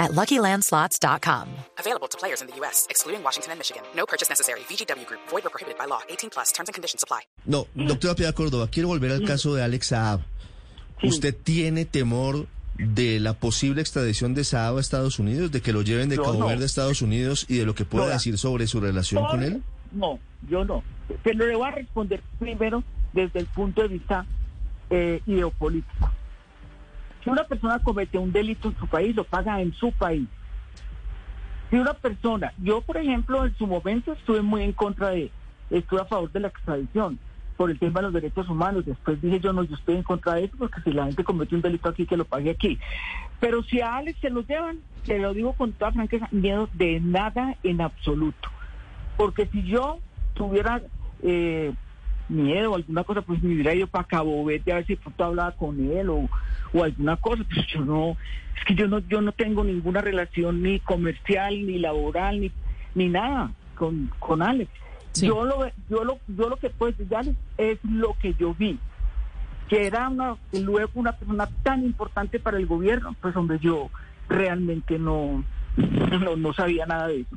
at LuckyLandSlots.com. Available to players in the U.S., excluding Washington and Michigan. No purchase necessary. VGW Group. Void or prohibited by law. 18 plus. Terms and conditions apply. No, doctora Piedad Córdoba, quiero volver al caso de Alex Saab. ¿Usted tiene temor de la posible extradición de Saab a Estados Unidos, de que lo lleven de Yo Cabo no. Verde a Estados Unidos y de lo que pueda No, decir sobre su relación con él? No, yo no. Pero le voy a responder primero desde el punto de vista eh, ideopolítico. Si una persona comete un delito en su país, lo paga en su país. Si una persona, yo por ejemplo en su momento estuve muy en contra de, estuve a favor de la extradición por el tema de los derechos humanos. Después dije yo no, yo estoy en contra de eso porque si la gente comete un delito aquí, que lo pague aquí. Pero si a Alex se lo llevan, se lo digo con toda franqueza, miedo de nada en absoluto. Porque si yo tuviera eh, miedo o alguna cosa, pues me hubiera ido para Cabo Verde a ver si pronto hablaba con él o, o alguna cosa. Pues yo no, es que yo no, yo no tengo ninguna relación ni comercial, ni laboral, ni, ni nada con, con Alex. Sí. Yo lo, yo lo, yo lo que puedo decir de Alex es lo que yo vi que era una, luego una persona tan importante para el gobierno, pues hombre, yo realmente no, no, no sabía nada de eso.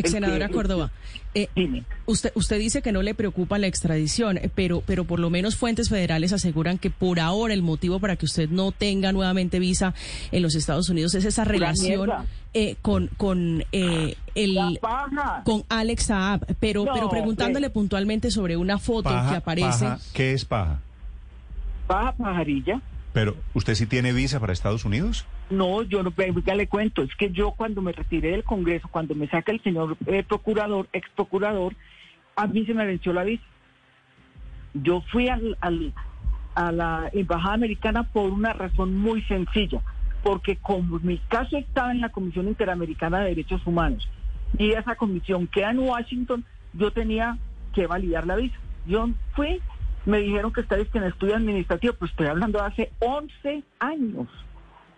Ex senadora que- Córdoba, eh, usted, usted dice que no le preocupa la extradición, eh, pero, pero por lo menos fuentes federales aseguran que por ahora el motivo para que usted no tenga nuevamente visa en los Estados Unidos es esa relación eh, con, con eh, el con Alex Saab, pero, No, pero preguntándole pues. puntualmente sobre una foto que aparece. paja, ¿Qué es paja? Paja pajarilla. Pero, ¿usted sí tiene visa para Estados Unidos? No, yo no, ya le cuento, es que yo cuando me retiré del Congreso, cuando me saca el señor eh, procurador, ex procurador, a mí se me venció la visa. Yo fui al, a la embajada americana por una razón muy sencilla, porque como mi caso estaba en la Comisión Interamericana de Derechos Humanos y esa comisión queda en Washington, yo tenía que validar la visa. Yo fui, me dijeron que estáis en estudio administrativo, pues estoy hablando de hace 11 años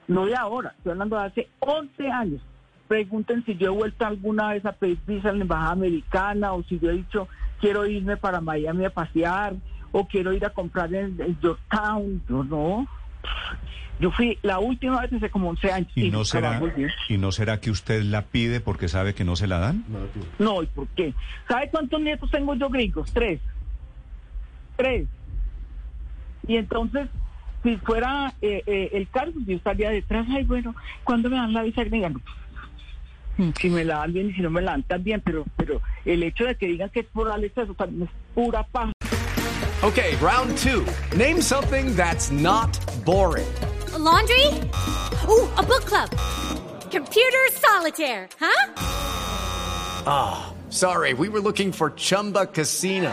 no de ahora, estoy hablando de hace 11 años. Pregunten si yo he vuelto alguna vez a pedir visa en la embajada americana o si yo he dicho quiero irme para Miami a pasear o quiero ir a comprar en, en Yorktown. Yo no. Yo fui la última vez hace como 11 años. ¿Y no, será. ¿Y no será que usted la pide porque sabe que no se la dan? No, ¿y por qué? ¿Sabe cuántos nietos tengo yo gringos? Tres. Tres. Y entonces, si fuera eh, eh, el pues yo estaría detrás, ay, bueno, ¿cuándo me dan la visa gringa? No, pues, Si me la dan bien y si no me la dan también, pero, pero el hecho de que digan que es por Alex, eso también es pura paja. Okay, round two. Name something that's not boring. A laundry? Ooh, a book club. Computer solitaire, huh? Sorry, we were looking for Chumba Casino.